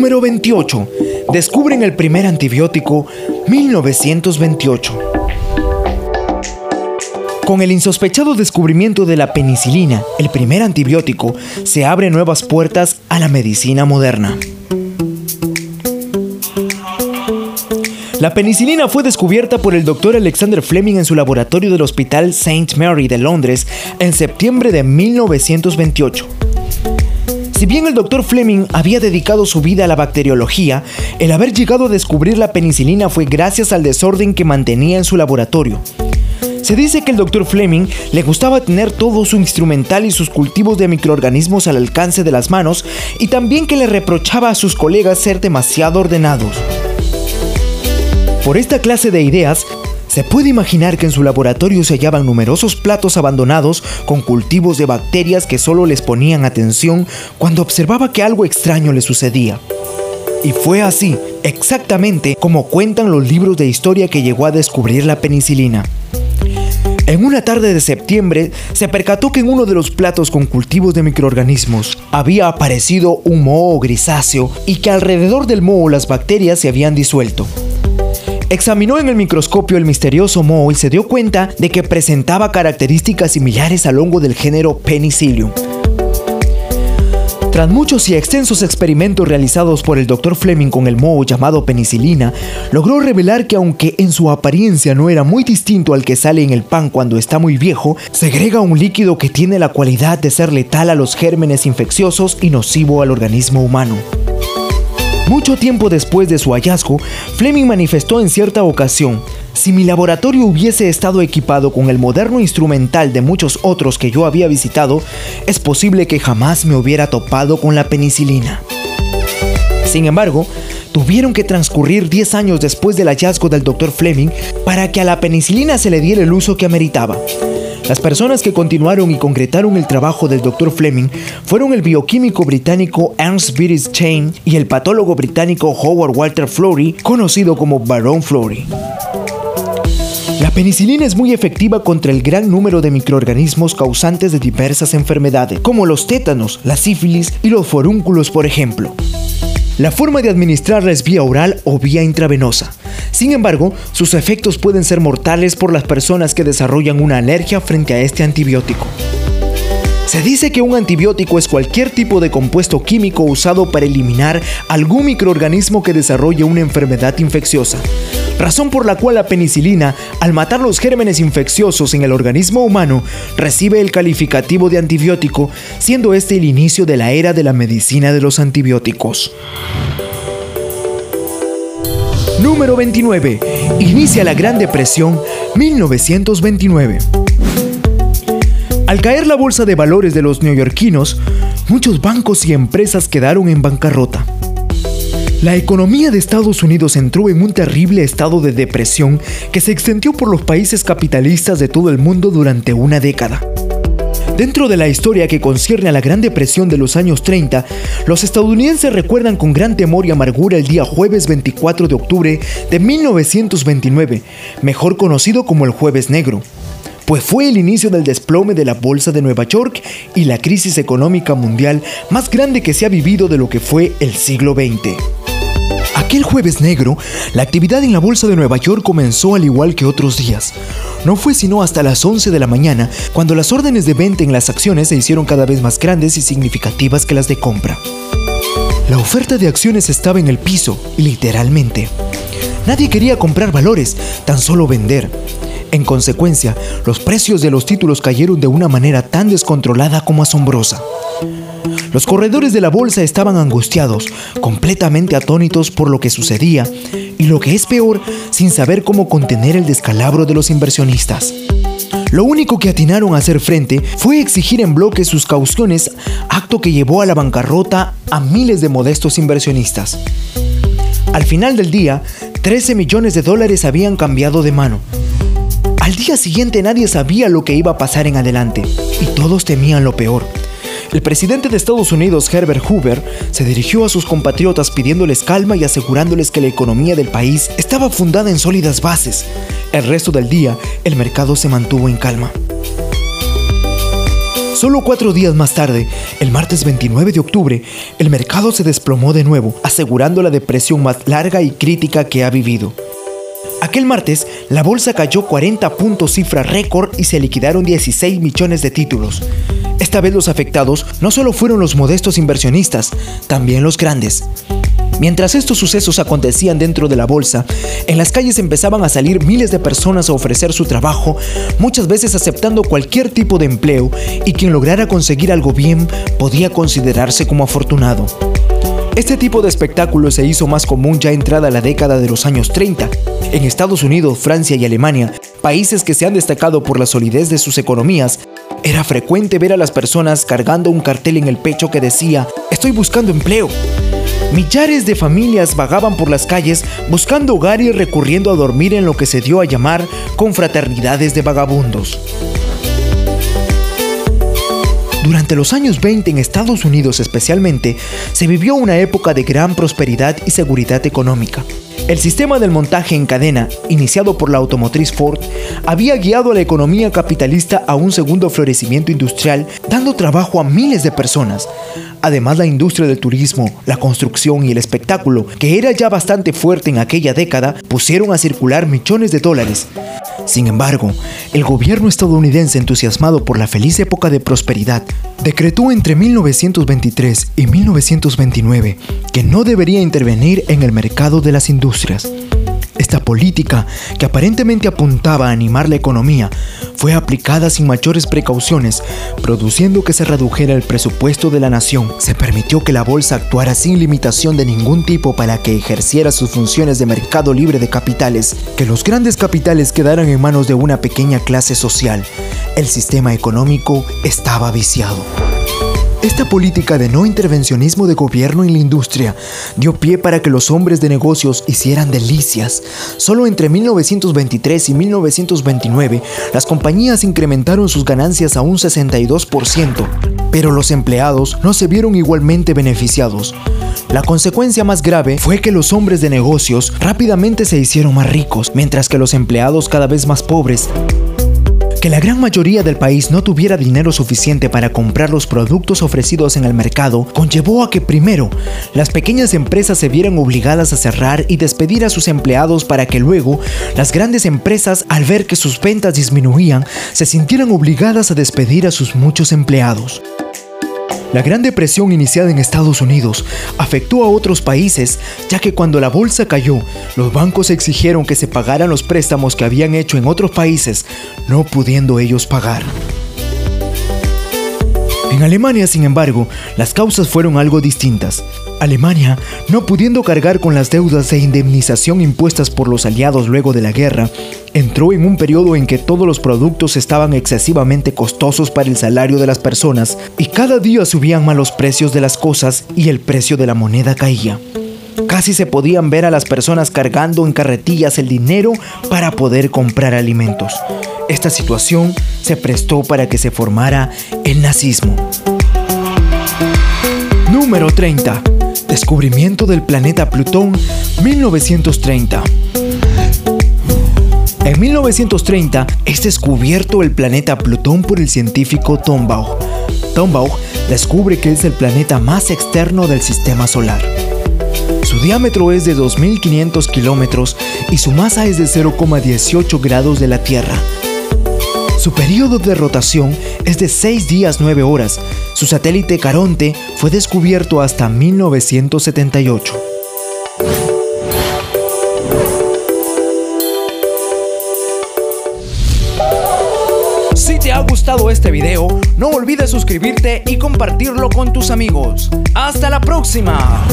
Número 28. Descubren el primer antibiótico 1928. Con el insospechado descubrimiento de la penicilina, el primer antibiótico, se abren nuevas puertas a la medicina moderna. La penicilina fue descubierta por el doctor Alexander Fleming en su laboratorio del Hospital St. Mary de Londres en septiembre de 1928. Si bien el doctor Fleming había dedicado su vida a la bacteriología, el haber llegado a descubrir la penicilina fue gracias al desorden que mantenía en su laboratorio. Se dice que el doctor Fleming le gustaba tener todo su instrumental y sus cultivos de microorganismos al alcance de las manos y también que le reprochaba a sus colegas ser demasiado ordenados. Por esta clase de ideas, se puede imaginar que en su laboratorio se hallaban numerosos platos abandonados con cultivos de bacterias que solo les ponían atención cuando observaba que algo extraño le sucedía. Y fue así, exactamente como cuentan los libros de historia que llegó a descubrir la penicilina. En una tarde de septiembre, se percató que en uno de los platos con cultivos de microorganismos había aparecido un moho grisáceo y que alrededor del moho las bacterias se habían disuelto. Examinó en el microscopio el misterioso moho y se dio cuenta de que presentaba características similares al hongo del género Penicillium. Tras muchos y extensos experimentos realizados por el Dr. Fleming con el moho llamado penicilina, logró revelar que aunque en su apariencia no era muy distinto al que sale en el pan cuando está muy viejo, segrega un líquido que tiene la cualidad de ser letal a los gérmenes infecciosos y nocivo al organismo humano. Mucho tiempo después de su hallazgo, Fleming manifestó en cierta ocasión, si mi laboratorio hubiese estado equipado con el moderno instrumental de muchos otros que yo había visitado, es posible que jamás me hubiera topado con la penicilina. Sin embargo, tuvieron que transcurrir 10 años después del hallazgo del Dr. Fleming para que a la penicilina se le diera el uso que ameritaba. Las personas que continuaron y concretaron el trabajo del Dr. Fleming fueron el bioquímico británico Ernst Viris Chain y el patólogo británico Howard Walter Florey, conocido como Baron Florey. La penicilina es muy efectiva contra el gran número de microorganismos causantes de diversas enfermedades, como los tétanos, la sífilis y los forúnculos, por ejemplo. La forma de administrarla es vía oral o vía intravenosa. Sin embargo, sus efectos pueden ser mortales por las personas que desarrollan una alergia frente a este antibiótico. Se dice que un antibiótico es cualquier tipo de compuesto químico usado para eliminar algún microorganismo que desarrolle una enfermedad infecciosa razón por la cual la penicilina, al matar los gérmenes infecciosos en el organismo humano, recibe el calificativo de antibiótico, siendo este el inicio de la era de la medicina de los antibióticos. Número 29. Inicia la Gran Depresión 1929. Al caer la bolsa de valores de los neoyorquinos, muchos bancos y empresas quedaron en bancarrota. La economía de Estados Unidos entró en un terrible estado de depresión que se extendió por los países capitalistas de todo el mundo durante una década. Dentro de la historia que concierne a la Gran Depresión de los años 30, los estadounidenses recuerdan con gran temor y amargura el día jueves 24 de octubre de 1929, mejor conocido como el Jueves Negro, pues fue el inicio del desplome de la Bolsa de Nueva York y la crisis económica mundial más grande que se ha vivido de lo que fue el siglo XX. Aquel jueves negro, la actividad en la bolsa de Nueva York comenzó al igual que otros días. No fue sino hasta las 11 de la mañana cuando las órdenes de venta en las acciones se hicieron cada vez más grandes y significativas que las de compra. La oferta de acciones estaba en el piso, literalmente. Nadie quería comprar valores, tan solo vender. En consecuencia, los precios de los títulos cayeron de una manera tan descontrolada como asombrosa. Los corredores de la bolsa estaban angustiados, completamente atónitos por lo que sucedía y lo que es peor, sin saber cómo contener el descalabro de los inversionistas. Lo único que atinaron a hacer frente fue exigir en bloque sus cauciones, acto que llevó a la bancarrota a miles de modestos inversionistas. Al final del día, 13 millones de dólares habían cambiado de mano. Al día siguiente nadie sabía lo que iba a pasar en adelante y todos temían lo peor. El presidente de Estados Unidos, Herbert Hoover, se dirigió a sus compatriotas pidiéndoles calma y asegurándoles que la economía del país estaba fundada en sólidas bases. El resto del día, el mercado se mantuvo en calma. Solo cuatro días más tarde, el martes 29 de octubre, el mercado se desplomó de nuevo, asegurando la depresión más larga y crítica que ha vivido. Aquel martes, la bolsa cayó 40 puntos cifra récord y se liquidaron 16 millones de títulos. Esta vez los afectados no solo fueron los modestos inversionistas, también los grandes. Mientras estos sucesos acontecían dentro de la bolsa, en las calles empezaban a salir miles de personas a ofrecer su trabajo, muchas veces aceptando cualquier tipo de empleo, y quien lograra conseguir algo bien podía considerarse como afortunado. Este tipo de espectáculo se hizo más común ya entrada la década de los años 30. En Estados Unidos, Francia y Alemania, países que se han destacado por la solidez de sus economías, era frecuente ver a las personas cargando un cartel en el pecho que decía, estoy buscando empleo. Millares de familias vagaban por las calles buscando hogar y recurriendo a dormir en lo que se dio a llamar confraternidades de vagabundos. Durante los años 20 en Estados Unidos especialmente, se vivió una época de gran prosperidad y seguridad económica. El sistema del montaje en cadena, iniciado por la automotriz Ford, había guiado a la economía capitalista a un segundo florecimiento industrial, dando trabajo a miles de personas. Además, la industria del turismo, la construcción y el espectáculo, que era ya bastante fuerte en aquella década, pusieron a circular millones de dólares. Sin embargo, el gobierno estadounidense, entusiasmado por la feliz época de prosperidad, decretó entre 1923 y 1929 que no debería intervenir en el mercado de las industrias. Esta política, que aparentemente apuntaba a animar la economía, fue aplicada sin mayores precauciones, produciendo que se redujera el presupuesto de la nación. Se permitió que la bolsa actuara sin limitación de ningún tipo para que ejerciera sus funciones de mercado libre de capitales, que los grandes capitales quedaran en manos de una pequeña clase social. El sistema económico estaba viciado. Esta política de no intervencionismo de gobierno en la industria dio pie para que los hombres de negocios hicieran delicias. Solo entre 1923 y 1929 las compañías incrementaron sus ganancias a un 62%, pero los empleados no se vieron igualmente beneficiados. La consecuencia más grave fue que los hombres de negocios rápidamente se hicieron más ricos, mientras que los empleados cada vez más pobres que la gran mayoría del país no tuviera dinero suficiente para comprar los productos ofrecidos en el mercado conllevó a que primero las pequeñas empresas se vieran obligadas a cerrar y despedir a sus empleados para que luego las grandes empresas al ver que sus ventas disminuían se sintieran obligadas a despedir a sus muchos empleados. La Gran Depresión iniciada en Estados Unidos afectó a otros países, ya que cuando la bolsa cayó, los bancos exigieron que se pagaran los préstamos que habían hecho en otros países, no pudiendo ellos pagar. En Alemania, sin embargo, las causas fueron algo distintas. Alemania, no pudiendo cargar con las deudas de indemnización impuestas por los aliados luego de la guerra, entró en un periodo en que todos los productos estaban excesivamente costosos para el salario de las personas y cada día subían más los precios de las cosas y el precio de la moneda caía. Casi se podían ver a las personas cargando en carretillas el dinero para poder comprar alimentos. Esta situación se prestó para que se formara el nazismo. Número 30. Descubrimiento del planeta Plutón 1930. En 1930 es descubierto el planeta Plutón por el científico Tombaugh. Tombaugh descubre que es el planeta más externo del sistema solar. Su diámetro es de 2.500 kilómetros y su masa es de 0,18 grados de la Tierra. Su periodo de rotación es de 6 días 9 horas. Su satélite Caronte fue descubierto hasta 1978. Gustado este video, no olvides suscribirte y compartirlo con tus amigos. ¡Hasta la próxima!